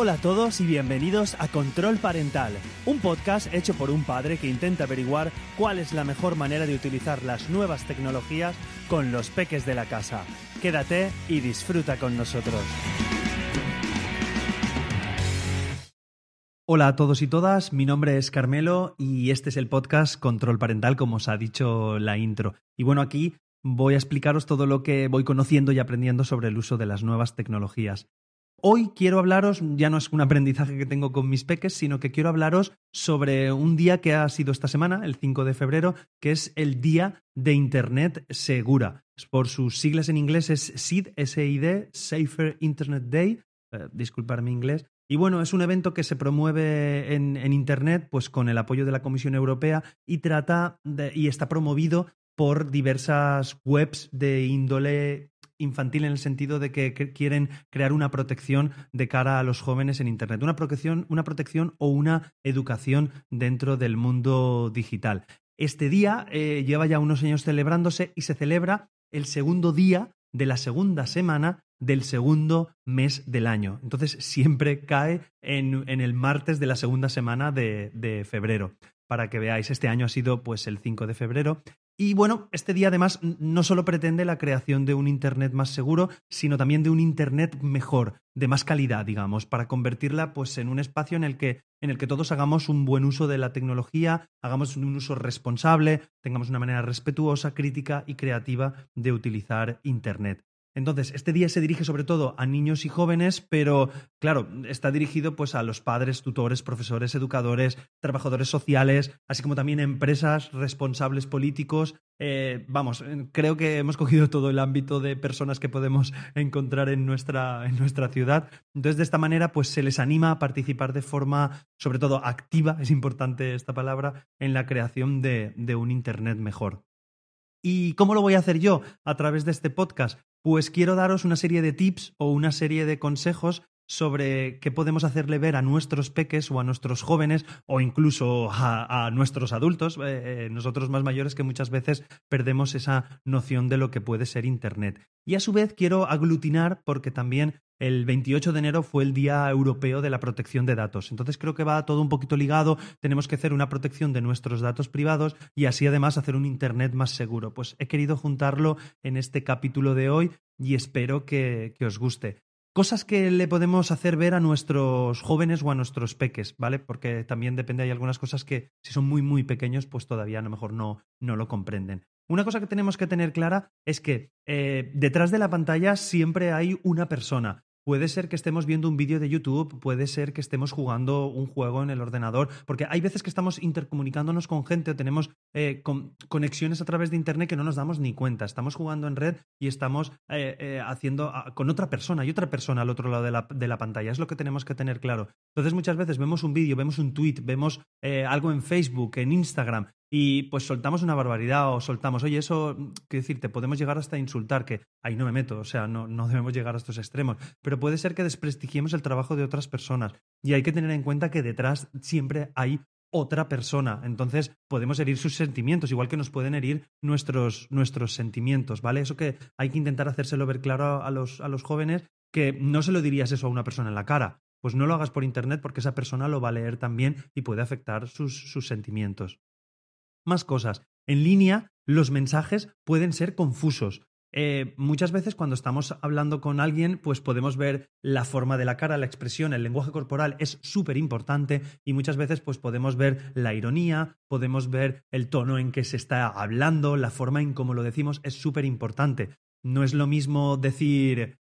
Hola a todos y bienvenidos a Control Parental, un podcast hecho por un padre que intenta averiguar cuál es la mejor manera de utilizar las nuevas tecnologías con los peques de la casa. Quédate y disfruta con nosotros. Hola a todos y todas, mi nombre es Carmelo y este es el podcast Control Parental, como os ha dicho la intro. Y bueno, aquí voy a explicaros todo lo que voy conociendo y aprendiendo sobre el uso de las nuevas tecnologías. Hoy quiero hablaros, ya no es un aprendizaje que tengo con mis peques, sino que quiero hablaros sobre un día que ha sido esta semana, el 5 de febrero, que es el Día de Internet Segura. Por sus siglas en inglés es SID, S-I-D, Safer Internet Day, eh, disculpar mi inglés. Y bueno, es un evento que se promueve en, Internet pues con el apoyo de la Comisión Europea y trata y está promovido por diversas webs de índole infantil en el sentido de que quieren crear una protección de cara a los jóvenes en Internet, una protección, una protección o una educación dentro del mundo digital. Este día eh, lleva ya unos años celebrándose y se celebra el segundo día de la segunda semana del segundo mes del año. Entonces siempre cae en, el martes de la segunda semana de, febrero para que veáis. Este año ha sido pues el 5 de febrero y bueno, este día además no solo pretende la creación de un Internet más seguro, sino también de un Internet mejor, de más calidad, digamos, para convertirla pues en un espacio en el que, en el que todos hagamos un buen uso de la tecnología, hagamos un uso responsable, tengamos una manera respetuosa, crítica y creativa de utilizar Internet. Entonces, este día se dirige sobre todo a niños y jóvenes, pero claro, está dirigido pues a los padres, tutores, profesores, educadores, trabajadores sociales, así como también empresas, responsables políticos. Eh, vamos, creo que hemos cogido todo el ámbito de personas que podemos encontrar en nuestra, en nuestra ciudad. Entonces, de esta manera, pues se les anima a participar de forma, sobre todo, activa, es importante esta palabra, en la creación de un Internet mejor. ¿Y cómo lo voy a hacer yo a través de este podcast? Pues quiero daros una serie de tips o una serie de consejos sobre qué podemos hacerle ver a nuestros peques o a nuestros jóvenes o incluso a, nuestros adultos, eh, eh, nosotros más mayores que muchas veces perdemos esa noción de lo que puede ser Internet. Y a su vez quiero aglutinar porque también el 28 de enero fue el Día Europeo de la Protección de Datos. Entonces creo que va todo un poquito ligado. Tenemos que hacer una protección de nuestros datos privados y así además hacer un Internet más seguro. Pues he querido juntarlo en este capítulo de hoy y espero que, os guste. Cosas que le podemos hacer ver a nuestros jóvenes o a nuestros peques, ¿vale? Porque también depende, hay algunas cosas que si son muy, muy pequeños, pues todavía a lo mejor no, no lo comprenden. Una cosa que tenemos que tener clara es que eh, detrás de la pantalla siempre hay una persona. Puede ser que estemos viendo un vídeo de YouTube, puede ser que estemos jugando un juego en el ordenador, porque hay veces que estamos intercomunicándonos con gente o tenemos eh, conexiones a través de Internet que no nos damos ni cuenta. Estamos jugando en red y estamos eh, eh, haciendo ah, con otra persona y otra persona al otro lado de la, de la, pantalla. Es lo que tenemos que tener claro. Entonces muchas veces vemos un vídeo, vemos un tweet, vemos algo en Facebook, en Instagram y pues soltamos una barbaridad o soltamos, oye, eso, quiero decir, te podemos llegar hasta insultar, que ahí no me meto, o sea, no, no debemos llegar a estos extremos, pero puede ser que desprestigiemos el trabajo de otras personas y hay que tener en cuenta que detrás siempre hay otra persona. Entonces podemos herir sus sentimientos, igual que nos pueden herir nuestros, nuestros sentimientos, ¿vale? Eso que hay que intentar hacérselo ver claro a los, a los jóvenes, que no se lo dirías eso a una persona en la cara. Pues no lo hagas por internet porque esa persona lo va a leer también y puede afectar sus, sus sentimientos. Más cosas. En línea, los mensajes pueden ser confusos. Eh, muchas veces cuando estamos hablando con alguien, pues podemos ver la forma de la cara, la expresión, el lenguaje corporal es súper importante y muchas veces pues podemos ver la ironía, podemos ver el tono en que se está hablando, la forma en cómo lo decimos es súper importante. No es lo mismo decir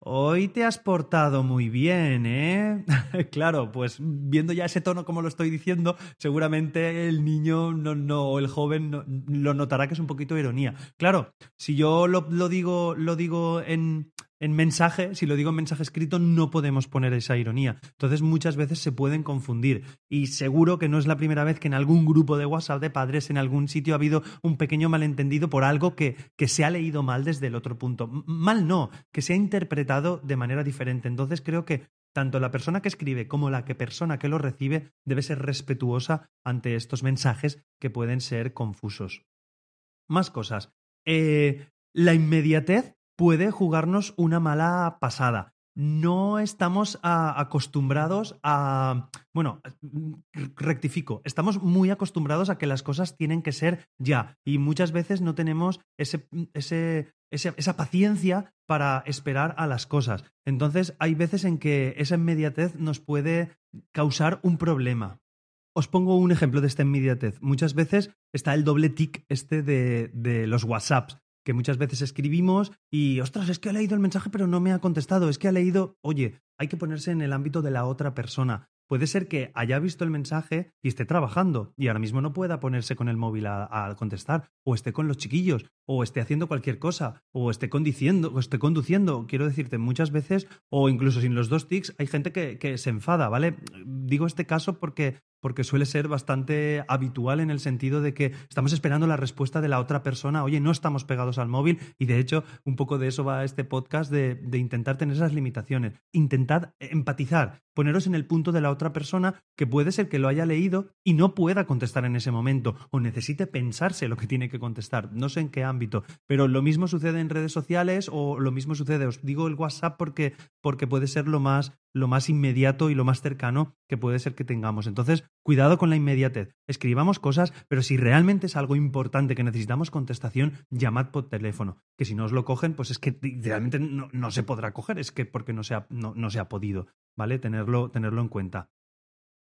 Hoy te has portado muy bien, ¿eh? claro, pues viendo ya ese tono como lo estoy diciendo, seguramente el niño no, no, o el joven no, lo notará que es un poquito ironía. Claro, si yo lo, lo digo, lo digo en, en mensaje, si lo digo en mensaje escrito, no podemos poner esa ironía. Entonces muchas veces se pueden confundir. Y seguro que no es la primera vez que en algún grupo de WhatsApp de padres, en algún sitio, ha habido un pequeño malentendido por algo que, que se ha leído mal desde el otro punto. Mal no, que se ha interpretado de manera diferente. Entonces creo que tanto la persona que escribe como la que persona que lo recibe debe ser respetuosa ante estos mensajes que pueden ser confusos. Más cosas. Eh, la inmediatez puede jugarnos una mala pasada. no estamos acostumbrados a... Bueno, rectifico, estamos muy acostumbrados a que las cosas tienen que ser ya y muchas veces no tenemos ese, esa paciencia para esperar a las cosas. Entonces hay veces en que esa inmediatez nos puede causar un problema. Os pongo un ejemplo de esta inmediatez. Muchas veces está el doble tic este de, de los WhatsApps que muchas veces escribimos y, ostras, es que ha leído el mensaje pero no me ha contestado, es que ha leído, oye, hay que ponerse en el ámbito de la otra persona. Puede ser que haya visto el mensaje y esté trabajando y ahora mismo no pueda ponerse con el móvil a, contestar, o esté con los chiquillos, o esté haciendo cualquier cosa, o esté conduciendo, o esté conduciendo. Quiero decirte, muchas veces, o incluso sin los dos tics, hay gente que se enfada, ¿vale? Digo este caso porque porque suele ser bastante habitual en el sentido de que estamos esperando la respuesta de la otra persona, oye, no estamos pegados al móvil y de hecho un poco de eso va este podcast de, intentar tener esas limitaciones, intentad empatizar, poneros en el punto de la otra persona que puede ser que lo haya leído y no pueda contestar en ese momento o necesite pensarse lo que tiene que contestar, no sé en qué ámbito, pero lo mismo sucede en redes sociales o lo mismo sucede, os digo el WhatsApp porque, porque puede ser lo más lo más inmediato y lo más cercano que puede ser que tengamos. Entonces, cuidado con la inmediatez. Escribamos cosas, pero si realmente es algo importante que necesitamos contestación, llamad por teléfono. Que si no os lo cogen, pues es que realmente no, se podrá coger, es que porque no se ha, no, se ha podido, ¿vale? Tenerlo, tenerlo en cuenta.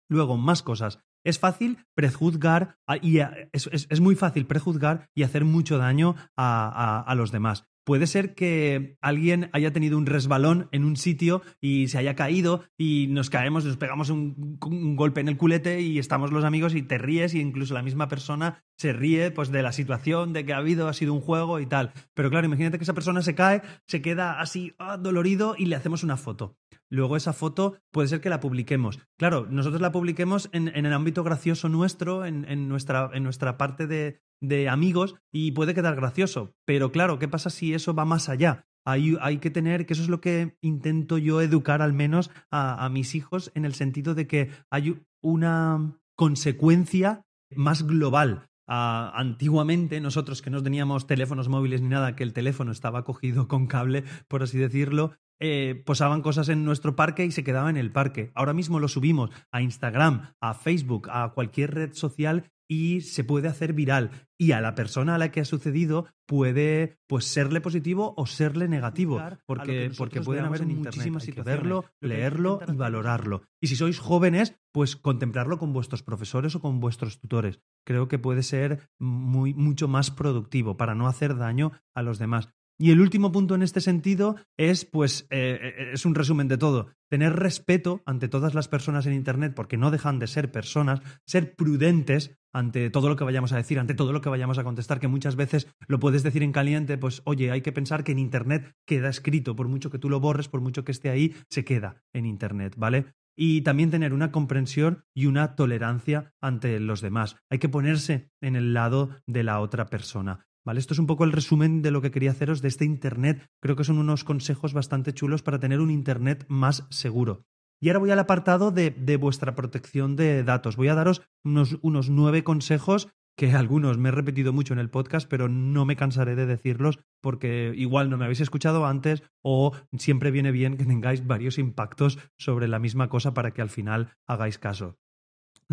Luego, más cosas. Es fácil prejuzgar y es, muy fácil prejuzgar y hacer mucho daño a los demás. Puede ser que alguien haya tenido un resbalón en un sitio y se haya caído y nos caemos, nos pegamos un, golpe en el culete y estamos los amigos y te ríes y incluso la misma persona se ríe pues de la situación, de que ha habido, ha sido un juego y tal. Pero claro, imagínate que esa persona se cae, se queda así ah, dolorido y le hacemos una foto. Luego esa foto puede ser que la publiquemos. Claro, nosotros la publiquemos en, el ámbito gracioso nuestro, en, nuestra, en nuestra parte de, de amigos y puede quedar gracioso. Pero claro, ¿qué pasa si eso va más allá? Hay, hay, que tener, que eso es lo que intento yo educar al menos a, mis hijos, en el sentido de que hay una consecuencia más global. Antiguamente, nosotros que no teníamos teléfonos móviles ni nada, que el teléfono estaba cogido con cable, por así decirlo, eh, posaban cosas en nuestro parque y se quedaba en el parque. Ahora mismo lo subimos a Instagram, a Facebook, a cualquier red social y se puede hacer viral. Y a la persona a la que ha sucedido puede pues serle positivo o serle negativo porque, porque pueden haber muchísimas situaciones verlo, leerlo y valorarlo. Y si sois jóvenes pues contemplarlo con vuestros profesores o con vuestros tutores. Creo que puede ser muy mucho más productivo para no hacer daño a los demás y el último punto en este sentido es, pues, eh, eh, es un resumen de todo. Tener respeto ante todas las personas en Internet, porque no dejan de ser personas, ser prudentes ante todo lo que vayamos a decir, ante todo lo que vayamos a contestar, que muchas veces lo puedes decir en caliente, pues, oye, hay que pensar que en Internet queda escrito, por mucho que tú lo borres, por mucho que esté ahí, se queda en Internet, ¿vale? y también tener una comprensión y una tolerancia ante los demás. Hay que ponerse en el lado de la otra persona. ¿Vale? Esto es un poco el resumen de lo que quería haceros de este Internet. Creo que son unos consejos bastante chulos para tener un Internet más seguro. Y ahora voy al apartado de, vuestra protección de datos. Voy a daros unos, unos nueve consejos que algunos me he repetido mucho en el podcast, pero no me cansaré de decirlos porque igual no me habéis escuchado antes o siempre viene bien que tengáis varios impactos sobre la misma cosa para que al final hagáis caso.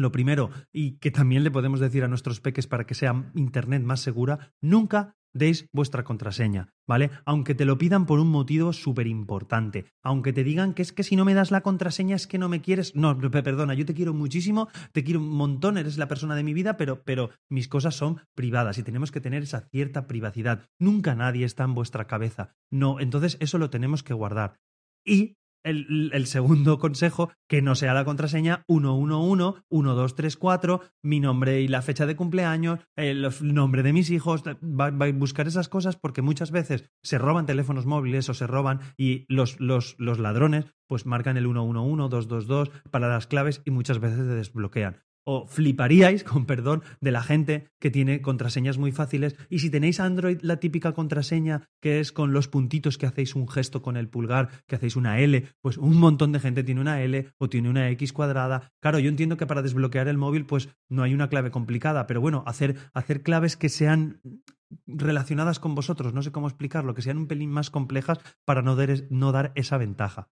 Lo primero, y que también le podemos decir a nuestros peques para que sea Internet más segura, nunca deis vuestra contraseña, ¿vale? Aunque te lo pidan por un motivo súper importante, aunque te digan que es que si no me das la contraseña es que no me quieres, no, perdona, yo te quiero muchísimo, te quiero un montón, eres la persona de mi vida, pero, pero mis cosas son privadas y tenemos que tener esa cierta privacidad. Nunca nadie está en vuestra cabeza, no, entonces eso lo tenemos que guardar. Y el, segundo consejo, que no sea la contraseña 111, 1234, mi nombre y la fecha de cumpleaños, el nombre de mis hijos, va, a buscar esas cosas porque muchas veces se roban teléfonos móviles o se roban y los, los, los ladrones pues marcan el 111, 222 para las claves y muchas veces se desbloquean o fliparíais, con perdón, de la gente que tiene contraseñas muy fáciles. Y si tenéis Android, la típica contraseña que es con los puntitos que hacéis un gesto con el pulgar, que hacéis una L, pues un montón de gente tiene una L o tiene una X cuadrada. Claro, yo entiendo que para desbloquear el móvil, pues no hay una clave complicada, pero bueno, hacer, hacer claves que sean relacionadas con vosotros, no sé cómo explicarlo, que sean un pelín más complejas para no no dar esa ventaja.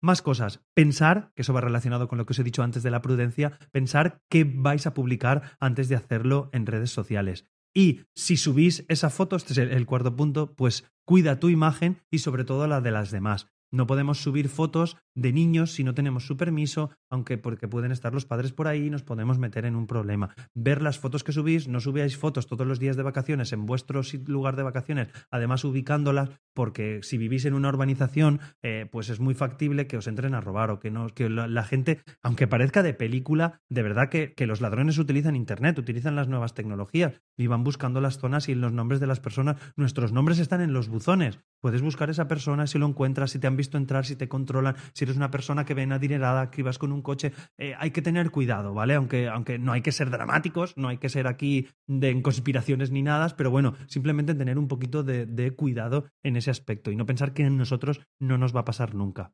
Más cosas. Pensar, que eso va relacionado con lo que os he dicho antes de la prudencia, pensar qué vais a publicar antes de hacerlo en redes sociales. Y si subís esa foto, este es el cuarto punto, pues cuida tu imagen y sobre todo la de las demás. No podemos subir fotos de niños si no tenemos su permiso, aunque porque pueden estar los padres por ahí y nos podemos meter en un problema. Ver las fotos que subís, no subáis fotos todos los días de vacaciones en vuestro lugar de vacaciones, además ubicándolas, porque si vivís en una urbanización, eh, pues es muy factible que os entren a robar o que, no, que la, gente, aunque parezca de película, de verdad que, que los ladrones utilizan Internet, utilizan las nuevas tecnologías y van buscando las zonas y los nombres de las personas. Nuestros nombres están en los buzones. Puedes buscar a esa persona si lo encuentras, si te han visto entrar, si te controlan, si eres una persona que ven adinerada, que ibas con un coche. Eh, hay que tener cuidado, ¿vale? Aunque, aunque no hay que ser dramáticos, no hay que ser aquí de conspiraciones ni nada, pero bueno, simplemente tener un poquito de, de cuidado en ese aspecto y no pensar que en nosotros no nos va a pasar nunca.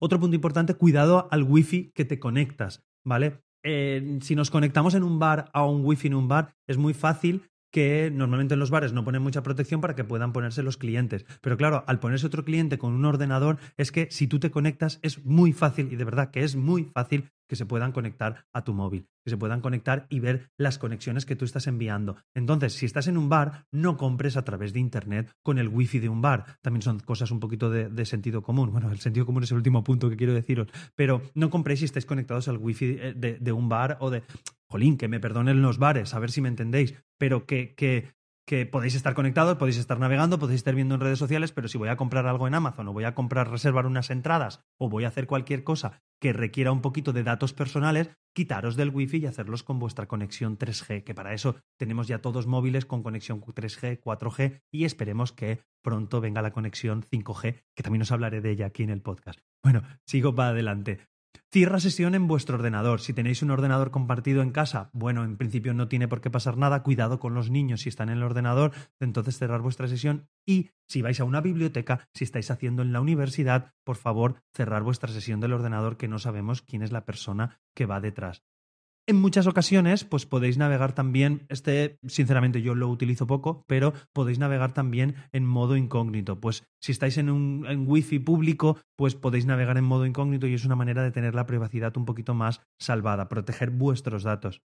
Otro punto importante, cuidado al wifi que te conectas, ¿vale? Eh, si nos conectamos en un bar a un wifi en un bar, es muy fácil que normalmente en los bares no ponen mucha protección para que puedan ponerse los clientes. Pero claro, al ponerse otro cliente con un ordenador, es que si tú te conectas es muy fácil, y de verdad que es muy fácil que se puedan conectar a tu móvil, que se puedan conectar y ver las conexiones que tú estás enviando. Entonces, si estás en un bar, no compres a través de Internet con el wifi de un bar. También son cosas un poquito de, sentido común. Bueno, el sentido común es el último punto que quiero deciros, pero no compréis si estáis conectados al wifi de, de un bar o de jolín, que me perdonen los bares, a ver si me entendéis, pero que, que, podéis estar conectados, podéis estar navegando, podéis estar viendo en redes sociales, pero si voy a comprar algo en Amazon o voy a comprar, reservar unas entradas o voy a hacer cualquier cosa que requiera un poquito de datos personales, quitaros del wifi y hacerlos con vuestra conexión 3G, que para eso tenemos ya todos móviles con conexión 3G, 4G y esperemos que pronto venga la conexión 5G, que también os hablaré de ella aquí en el podcast. Bueno, sigo para adelante. Cierra sesión en vuestro ordenador. Si tenéis un ordenador compartido en casa, bueno, en principio no tiene por qué pasar nada. Cuidado con los niños si están en el ordenador, entonces cerrar vuestra sesión. Y si vais a una biblioteca, si estáis haciendo en la universidad, por favor, cerrar vuestra sesión del ordenador que no sabemos quién es la persona que va detrás. En muchas ocasiones, pues podéis navegar también, este sinceramente yo lo utilizo poco, pero podéis navegar también en modo incógnito. Pues si estáis en un en wifi público, pues podéis navegar en modo incógnito y es una manera de tener la privacidad un poquito más salvada, proteger vuestros datos.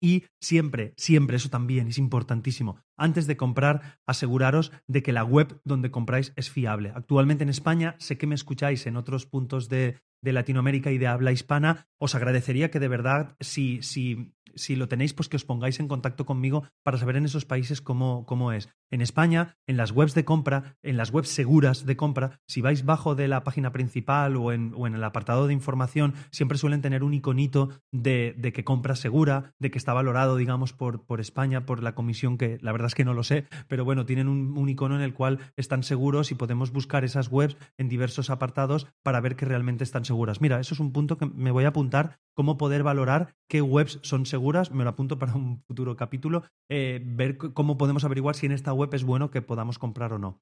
Y siempre, siempre, eso también es importantísimo. Antes de comprar, aseguraros de que la web donde compráis es fiable. Actualmente en España, sé que me escucháis en otros puntos de, de Latinoamérica y de habla hispana, os agradecería que de verdad, si, si si lo tenéis, pues que os pongáis en contacto conmigo para saber en esos países cómo, cómo es. En España, en las webs de compra, en las webs seguras de compra, si vais bajo de la página principal o en, o en el apartado de información, siempre suelen tener un iconito de, de, que compra segura, de que está valorado, digamos, por, por España, por la comisión, que la verdad es que no lo sé, pero bueno, tienen un, un icono en el cual están seguros y podemos buscar esas webs en diversos apartados para ver que realmente están seguras. Mira, eso es un punto que me voy a apuntar, cómo poder valorar qué webs son seguras me lo apunto para un futuro capítulo, eh, ver cómo podemos averiguar si en esta web es bueno que podamos comprar o no.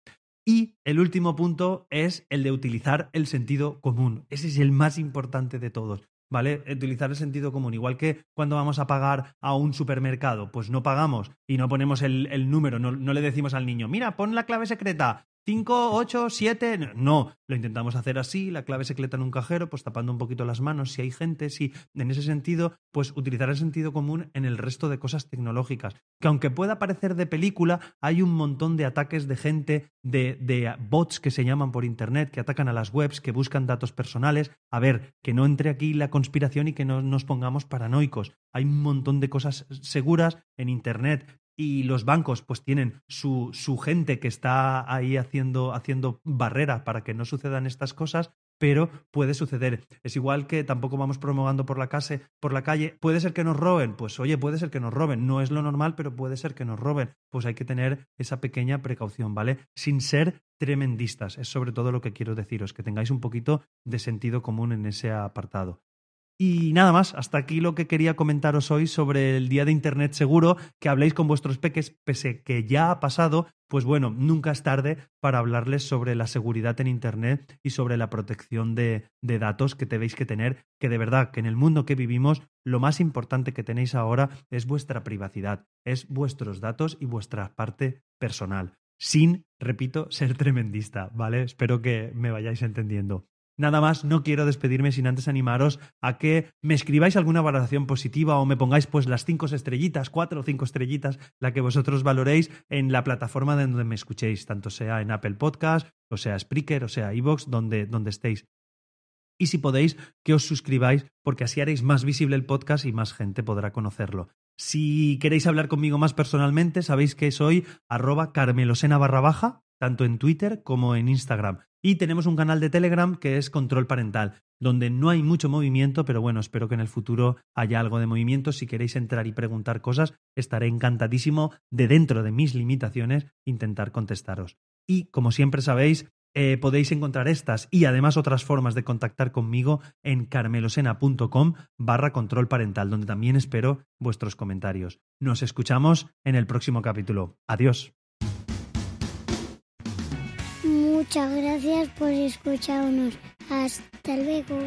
Y el último punto es el de utilizar el sentido común. Ese es el más importante de todos. ¿Vale? Utilizar el sentido común. Igual que cuando vamos a pagar a un supermercado, pues no pagamos y no ponemos el, número, no, no, le decimos al niño, mira, pon la clave secreta 5, 8, 7. No, lo intentamos hacer así, la clave secreta en un cajero, pues tapando un poquito las manos si hay gente, si en ese sentido, pues utilizar el sentido común en el resto de cosas tecnológicas. Que aunque pueda parecer de película, hay un montón de ataques de gente, de, de bots que se llaman por internet, que atacan a las webs, que buscan datos personales. A ver, que no entre aquí la conspiración y que no nos pongamos paranoicos. Hay un montón de cosas seguras en internet y los bancos pues tienen su, su gente que está ahí haciendo, haciendo barrera para que no sucedan estas cosas, pero puede suceder. Es igual que tampoco vamos promovando por la, casa, por la calle. ¿Puede ser que nos roben? Pues oye, puede ser que nos roben. No es lo normal, pero puede ser que nos roben. Pues hay que tener esa pequeña precaución, ¿vale? Sin ser tremendistas. Es sobre todo lo que quiero deciros, que tengáis un poquito de sentido común en ese apartado. Y nada más, hasta aquí lo que quería comentaros hoy sobre el Día de Internet Seguro, que habléis con vuestros peques, pese que ya ha pasado, pues bueno, nunca es tarde para hablarles sobre la seguridad en Internet y sobre la protección de, de datos que tenéis que tener, que de verdad que en el mundo que vivimos lo más importante que tenéis ahora es vuestra privacidad, es vuestros datos y vuestra parte personal, sin, repito, ser tremendista, ¿vale? Espero que me vayáis entendiendo. Nada más, no quiero despedirme sin antes animaros a que me escribáis alguna valoración positiva o me pongáis pues las cinco estrellitas, cuatro o cinco estrellitas, la que vosotros valoréis en la plataforma de donde me escuchéis, tanto sea en Apple Podcast, o sea Spreaker, o sea iVoox, donde, donde estéis. Y si podéis, que os suscribáis, porque así haréis más visible el podcast y más gente podrá conocerlo. Si queréis hablar conmigo más personalmente, sabéis que soy arroba carmelosena barra baja, tanto en Twitter como en Instagram. Y tenemos un canal de Telegram que es Control Parental, donde no hay mucho movimiento, pero bueno, espero que en el futuro haya algo de movimiento. Si queréis entrar y preguntar cosas, estaré encantadísimo de dentro de mis limitaciones intentar contestaros. Y como siempre sabéis, eh, podéis encontrar estas y además otras formas de contactar conmigo en carmelosena.com barra control parental, donde también espero vuestros comentarios. Nos escuchamos en el próximo capítulo. Adiós. Muchas gracias por escucharnos. Hasta luego.